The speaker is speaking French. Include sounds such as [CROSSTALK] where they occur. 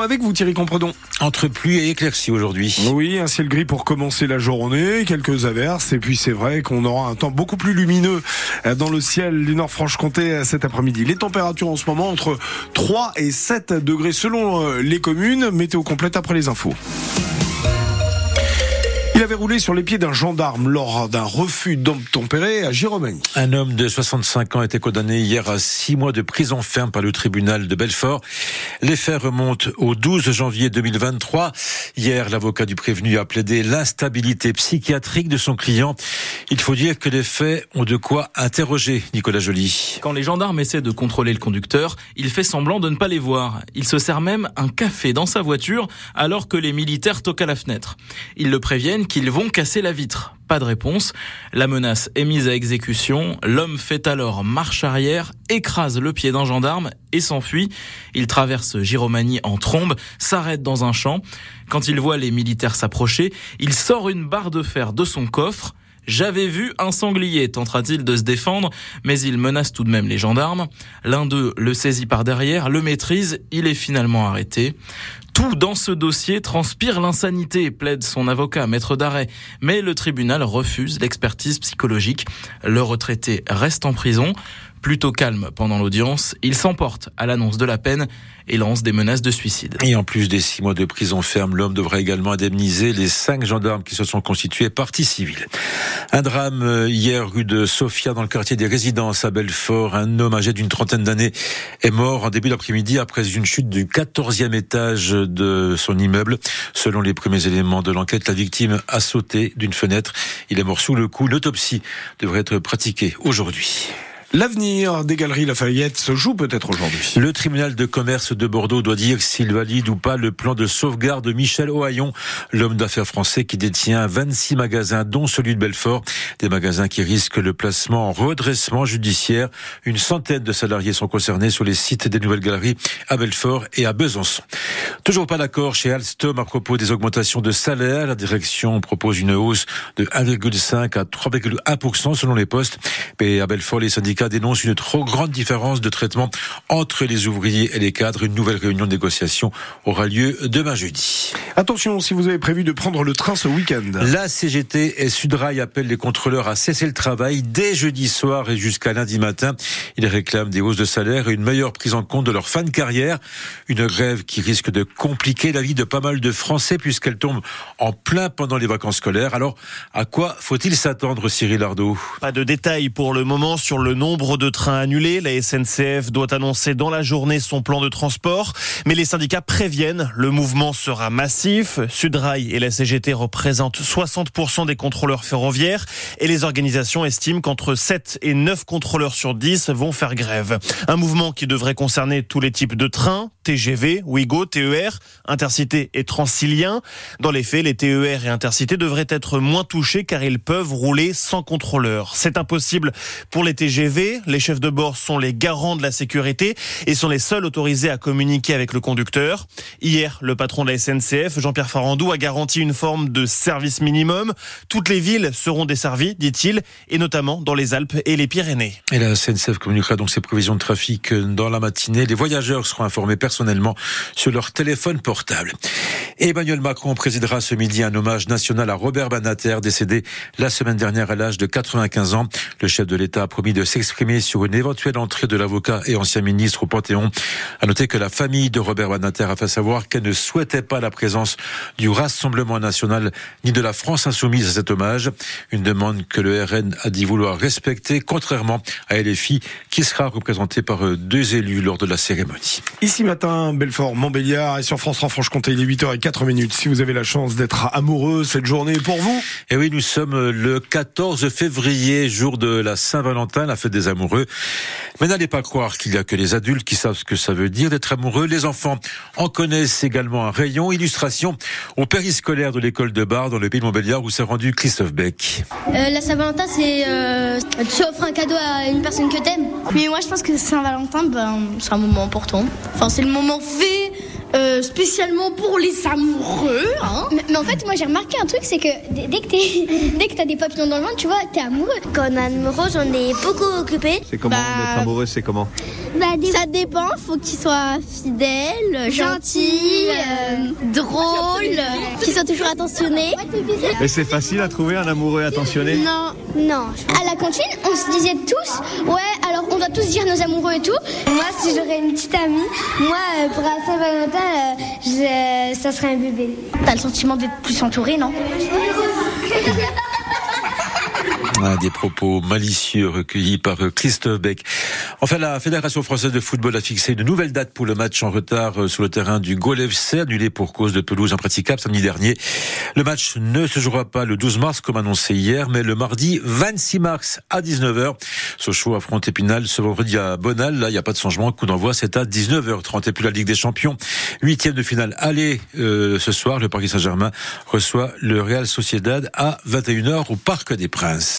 météo avec vous Thierry Compredon. Entre pluie et éclaircie aujourd'hui. Oui, un ciel gris pour commencer la journée, quelques averses et puis c'est vrai qu'on aura un temps beaucoup plus lumineux dans le ciel du Nord-Franche-Comté cet après-midi. Les températures en ce moment entre 3 et 7 degrés selon euh, les communes. Météo complète après les infos. Il avait roulé sur les pieds d'un gendarme lors d'un refus d'obtempérer à Giromanie. Un homme de 65 ans a été condamné hier à six mois de prison ferme par le tribunal de Belfort. Les faits remontent au 12 janvier 2023. Hier, l'avocat du prévenu a plaidé l'instabilité psychiatrique de son client. Il faut dire que les faits ont de quoi interroger Nicolas Joly. Quand les gendarmes essaient de contrôler le conducteur, il fait semblant de ne pas les voir. Il se sert même un café dans sa voiture alors que les militaires toquent à la fenêtre. Ils le préviennent qu'ils vont casser la vitre. Pas de réponse. La menace est mise à exécution. L'homme fait alors marche arrière, écrase le pied d'un gendarme et s'enfuit. Il traverse Giromanie en trombe, s'arrête dans un champ. Quand il voit les militaires s'approcher, il sort une barre de fer de son coffre. J'avais vu un sanglier, tentera-t-il de se défendre, mais il menace tout de même les gendarmes. L'un d'eux le saisit par derrière, le maîtrise, il est finalement arrêté. Tout dans ce dossier transpire l'insanité, plaide son avocat, maître d'arrêt. Mais le tribunal refuse l'expertise psychologique. Le retraité reste en prison. Plutôt calme pendant l'audience, il s'emporte à l'annonce de la peine et lance des menaces de suicide. Et en plus des six mois de prison ferme, l'homme devra également indemniser les cinq gendarmes qui se sont constitués partie civile. Un drame euh, hier rue de Sofia dans le quartier des résidences à Belfort. Un homme âgé d'une trentaine d'années est mort en début d'après-midi après une chute du quatorzième étage de son immeuble. Selon les premiers éléments de l'enquête, la victime a sauté d'une fenêtre. Il est mort sous le coup. L'autopsie devrait être pratiquée aujourd'hui. L'avenir des galeries Lafayette se joue peut-être aujourd'hui. Le tribunal de commerce de Bordeaux doit dire s'il valide ou pas le plan de sauvegarde de Michel Ohaillon, l'homme d'affaires français qui détient 26 magasins, dont celui de Belfort. Des magasins qui risquent le placement en redressement judiciaire. Une centaine de salariés sont concernés sur les sites des nouvelles galeries à Belfort et à Besançon. Toujours pas d'accord chez Alstom à propos des augmentations de salaire. La direction propose une hausse de 1,5 à 3,1% selon les postes. Mais à Belfort, les syndicats dénonce une trop grande différence de traitement entre les ouvriers et les cadres. Une nouvelle réunion de négociation aura lieu demain jeudi. Attention si vous avez prévu de prendre le train ce week-end. La CGT et Sudrail appellent les contrôleurs à cesser le travail dès jeudi soir et jusqu'à lundi matin. Ils réclament des hausses de salaire et une meilleure prise en compte de leur fin de carrière. Une grève qui risque de compliquer la vie de pas mal de Français puisqu'elle tombe en plein pendant les vacances scolaires. Alors, à quoi faut-il s'attendre, Cyril Ardo? Pas de détails pour le moment sur le nom nombre de trains annulés. La SNCF doit annoncer dans la journée son plan de transport. Mais les syndicats préviennent, le mouvement sera massif. Sudrail et la CGT représentent 60% des contrôleurs ferroviaires et les organisations estiment qu'entre 7 et 9 contrôleurs sur 10 vont faire grève. Un mouvement qui devrait concerner tous les types de trains, TGV, Ouigo, TER, Intercité et Transilien. Dans les faits, les TER et Intercité devraient être moins touchés car ils peuvent rouler sans contrôleur. C'est impossible pour les TGV les chefs de bord sont les garants de la sécurité et sont les seuls autorisés à communiquer avec le conducteur. Hier, le patron de la SNCF, Jean-Pierre Farandou, a garanti une forme de service minimum. Toutes les villes seront desservies, dit-il, et notamment dans les Alpes et les Pyrénées. Et la SNCF communiquera donc ses prévisions de trafic dans la matinée. Les voyageurs seront informés personnellement sur leur téléphone portable. Emmanuel Macron présidera ce midi un hommage national à Robert Banater, décédé la semaine dernière à l'âge de 95 ans. Le chef de l'État a promis de s'exprimer sur une éventuelle entrée de l'avocat et ancien ministre au Panthéon. À noter que la famille de Robert Banater a fait savoir qu'elle ne souhaitait pas la présence du Rassemblement national ni de la France insoumise à cet hommage. Une demande que le RN a dit vouloir respecter, contrairement à LFI, qui sera représenté par deux élus lors de la cérémonie. Ici matin, Belfort, Montbéliard et sur France en Franche-Comté, il est 8h04. 4 minutes. Si vous avez la chance d'être amoureux cette journée pour vous. Et eh oui, nous sommes le 14 février, jour de la Saint-Valentin, la fête des amoureux. Mais n'allez pas croire qu'il y a que les adultes qui savent ce que ça veut dire d'être amoureux. Les enfants en connaissent également un rayon. Illustration au périscolaire de l'école de Bar dans le pays de Montbéliard où s'est rendu Christophe Beck. Euh, la Saint-Valentin, c'est euh, tu offres un cadeau à une personne que t'aimes. Mais moi, je pense que Saint-Valentin, ben, c'est un moment important. Enfin, c'est le moment fait euh, spécialement pour les amoureux. Hein. Mais, en fait, moi j'ai remarqué un truc, c'est que dès que t'es, [LAUGHS] dès que t'as des papillons dans le ventre, tu vois, t'es amoureux. Quand on est amoureux, on est beaucoup occupé. C'est comment Bah, d'être amoureux C'est comment Bah, Ça dépend, faut qu'il soit fidèle, gentil, euh, drôle, qu'il soit toujours attentionné. Et c'est facile à trouver un amoureux attentionné? Non, non. À la cantine, on se disait tous, ouais, alors on doit tous dire nos amoureux et tout. Moi, si j'aurais une petite amie, moi, euh, pour la Saint-Valentin, euh, ça serait un bébé. T'as le sentiment d'être plus entouré, non? Des propos malicieux recueillis par euh, Christophe Beck. Enfin, la Fédération française de football a fixé une nouvelle date pour le match en retard euh, sur le terrain du Gol FC, annulé pour cause de pelouse impraticable samedi dernier. Le match ne se jouera pas le 12 mars comme annoncé hier, mais le mardi 26 mars à 19h. Sochaux affronte Épinal ce vendredi à Bonal. Là, il n'y a pas de changement. Coup d'envoi, c'est à 19h30. Et puis la Ligue des Champions, huitième de finale. Allez, euh, ce soir, le Paris Saint-Germain reçoit le Real Sociedad à 21h au Parc des Princes.